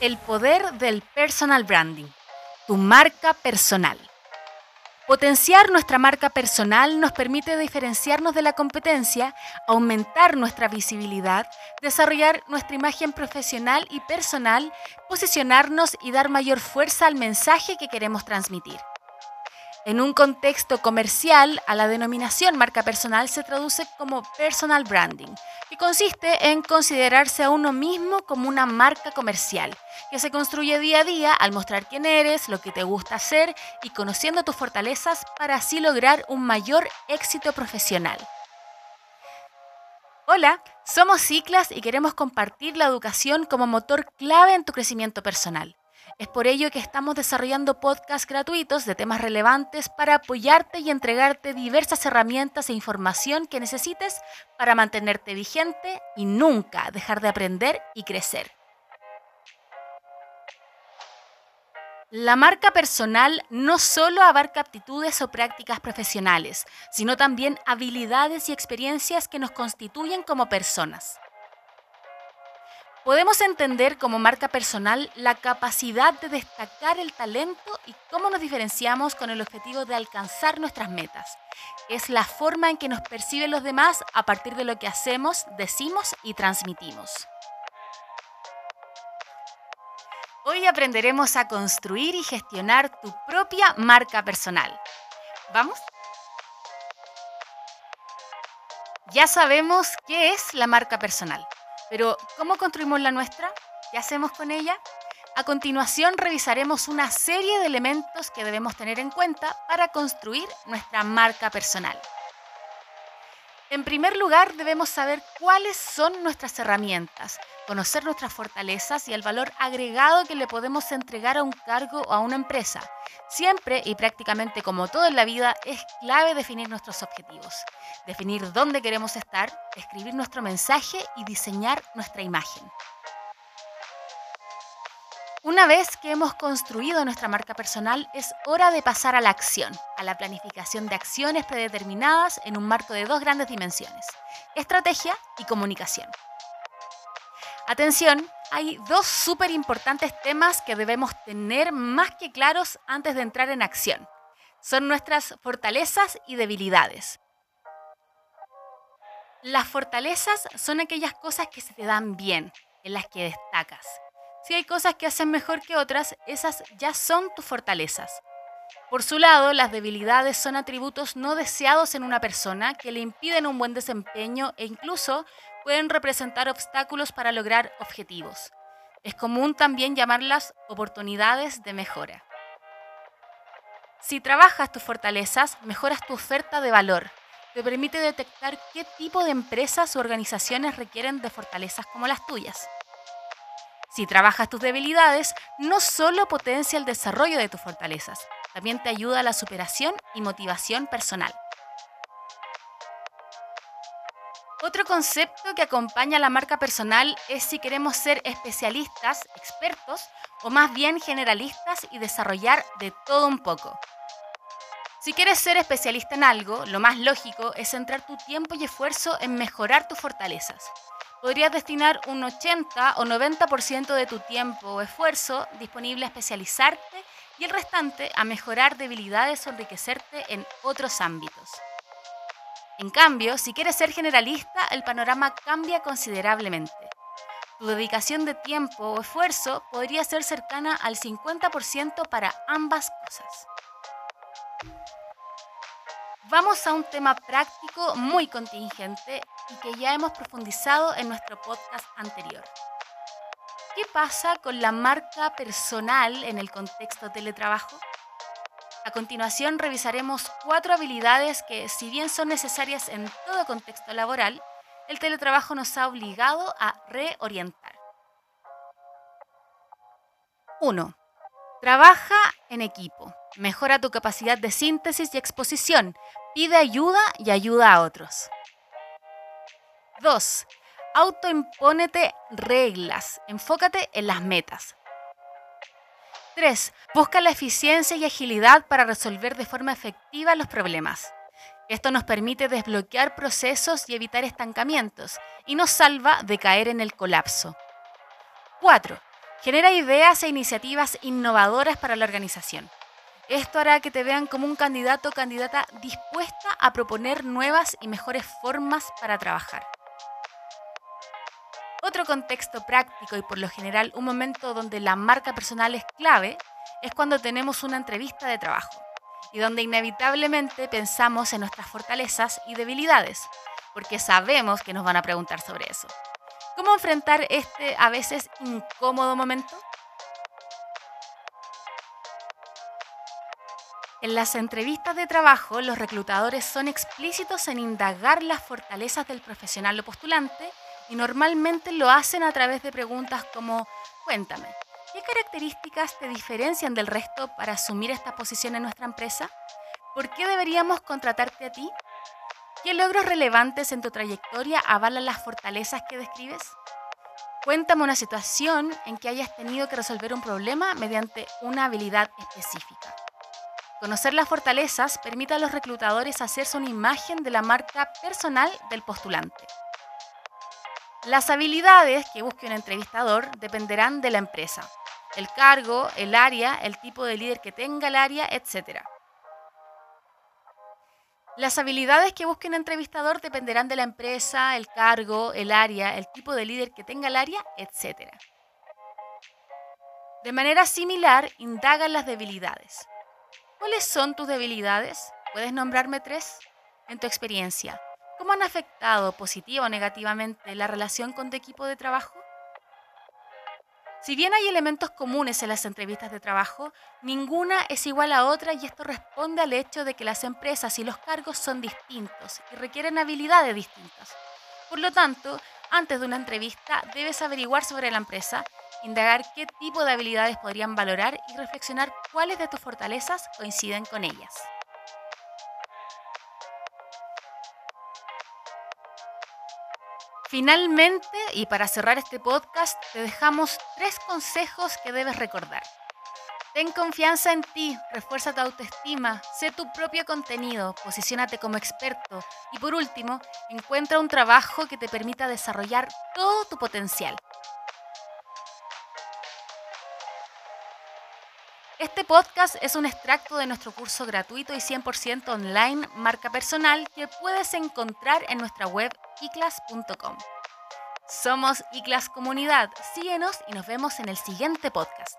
El poder del personal branding, tu marca personal. Potenciar nuestra marca personal nos permite diferenciarnos de la competencia, aumentar nuestra visibilidad, desarrollar nuestra imagen profesional y personal, posicionarnos y dar mayor fuerza al mensaje que queremos transmitir. En un contexto comercial, a la denominación marca personal se traduce como personal branding, que consiste en considerarse a uno mismo como una marca comercial, que se construye día a día al mostrar quién eres, lo que te gusta hacer y conociendo tus fortalezas para así lograr un mayor éxito profesional. Hola, somos Ciclas y queremos compartir la educación como motor clave en tu crecimiento personal. Es por ello que estamos desarrollando podcasts gratuitos de temas relevantes para apoyarte y entregarte diversas herramientas e información que necesites para mantenerte vigente y nunca dejar de aprender y crecer. La marca personal no solo abarca aptitudes o prácticas profesionales, sino también habilidades y experiencias que nos constituyen como personas. Podemos entender como marca personal la capacidad de destacar el talento y cómo nos diferenciamos con el objetivo de alcanzar nuestras metas. Es la forma en que nos perciben los demás a partir de lo que hacemos, decimos y transmitimos. Hoy aprenderemos a construir y gestionar tu propia marca personal. ¿Vamos? Ya sabemos qué es la marca personal. Pero, ¿cómo construimos la nuestra? ¿Qué hacemos con ella? A continuación revisaremos una serie de elementos que debemos tener en cuenta para construir nuestra marca personal. En primer lugar, debemos saber cuáles son nuestras herramientas, conocer nuestras fortalezas y el valor agregado que le podemos entregar a un cargo o a una empresa. Siempre y prácticamente como todo en la vida, es clave definir nuestros objetivos, definir dónde queremos estar, escribir nuestro mensaje y diseñar nuestra imagen. Una vez que hemos construido nuestra marca personal, es hora de pasar a la acción, a la planificación de acciones predeterminadas en un marco de dos grandes dimensiones, estrategia y comunicación. Atención, hay dos súper importantes temas que debemos tener más que claros antes de entrar en acción. Son nuestras fortalezas y debilidades. Las fortalezas son aquellas cosas que se te dan bien, en las que destacas. Si hay cosas que hacen mejor que otras, esas ya son tus fortalezas. Por su lado, las debilidades son atributos no deseados en una persona que le impiden un buen desempeño e incluso pueden representar obstáculos para lograr objetivos. Es común también llamarlas oportunidades de mejora. Si trabajas tus fortalezas, mejoras tu oferta de valor. Te permite detectar qué tipo de empresas o organizaciones requieren de fortalezas como las tuyas. Si trabajas tus debilidades, no solo potencia el desarrollo de tus fortalezas, también te ayuda a la superación y motivación personal. Otro concepto que acompaña a la marca personal es si queremos ser especialistas, expertos o más bien generalistas y desarrollar de todo un poco. Si quieres ser especialista en algo, lo más lógico es centrar tu tiempo y esfuerzo en mejorar tus fortalezas. Podrías destinar un 80 o 90% de tu tiempo o esfuerzo disponible a especializarte y el restante a mejorar debilidades o enriquecerte en otros ámbitos. En cambio, si quieres ser generalista, el panorama cambia considerablemente. Tu dedicación de tiempo o esfuerzo podría ser cercana al 50% para ambas cosas. Vamos a un tema práctico muy contingente y que ya hemos profundizado en nuestro podcast anterior. ¿Qué pasa con la marca personal en el contexto teletrabajo? A continuación revisaremos cuatro habilidades que, si bien son necesarias en todo contexto laboral, el teletrabajo nos ha obligado a reorientar. 1. Trabaja en equipo. Mejora tu capacidad de síntesis y exposición. Pide ayuda y ayuda a otros. 2. Autoimpónete reglas. Enfócate en las metas. 3. Busca la eficiencia y agilidad para resolver de forma efectiva los problemas. Esto nos permite desbloquear procesos y evitar estancamientos y nos salva de caer en el colapso. 4. Genera ideas e iniciativas innovadoras para la organización. Esto hará que te vean como un candidato o candidata dispuesta a proponer nuevas y mejores formas para trabajar. Otro contexto práctico y por lo general un momento donde la marca personal es clave es cuando tenemos una entrevista de trabajo y donde inevitablemente pensamos en nuestras fortalezas y debilidades, porque sabemos que nos van a preguntar sobre eso. ¿Cómo enfrentar este a veces incómodo momento? En las entrevistas de trabajo, los reclutadores son explícitos en indagar las fortalezas del profesional o postulante y normalmente lo hacen a través de preguntas como, cuéntame, ¿qué características te diferencian del resto para asumir esta posición en nuestra empresa? ¿Por qué deberíamos contratarte a ti? ¿Qué logros relevantes en tu trayectoria avalan las fortalezas que describes? Cuéntame una situación en que hayas tenido que resolver un problema mediante una habilidad específica. Conocer las fortalezas permite a los reclutadores hacerse una imagen de la marca personal del postulante. Las habilidades que busque un entrevistador dependerán de la empresa, el cargo, el área, el tipo de líder que tenga el área, etc. Las habilidades que busque un entrevistador dependerán de la empresa, el cargo, el área, el tipo de líder que tenga el área, etc. De manera similar, indagan las debilidades. ¿Cuáles son tus debilidades? ¿Puedes nombrarme tres? En tu experiencia, ¿cómo han afectado positiva o negativamente la relación con tu equipo de trabajo? Si bien hay elementos comunes en las entrevistas de trabajo, ninguna es igual a otra y esto responde al hecho de que las empresas y los cargos son distintos y requieren habilidades distintas. Por lo tanto, antes de una entrevista debes averiguar sobre la empresa indagar qué tipo de habilidades podrían valorar y reflexionar cuáles de tus fortalezas coinciden con ellas. Finalmente, y para cerrar este podcast, te dejamos tres consejos que debes recordar. Ten confianza en ti, refuerza tu autoestima, sé tu propio contenido, posiciónate como experto y por último, encuentra un trabajo que te permita desarrollar todo tu potencial. Este podcast es un extracto de nuestro curso gratuito y 100% online Marca Personal que puedes encontrar en nuestra web iclas.com. Somos iclas Comunidad, síguenos y nos vemos en el siguiente podcast.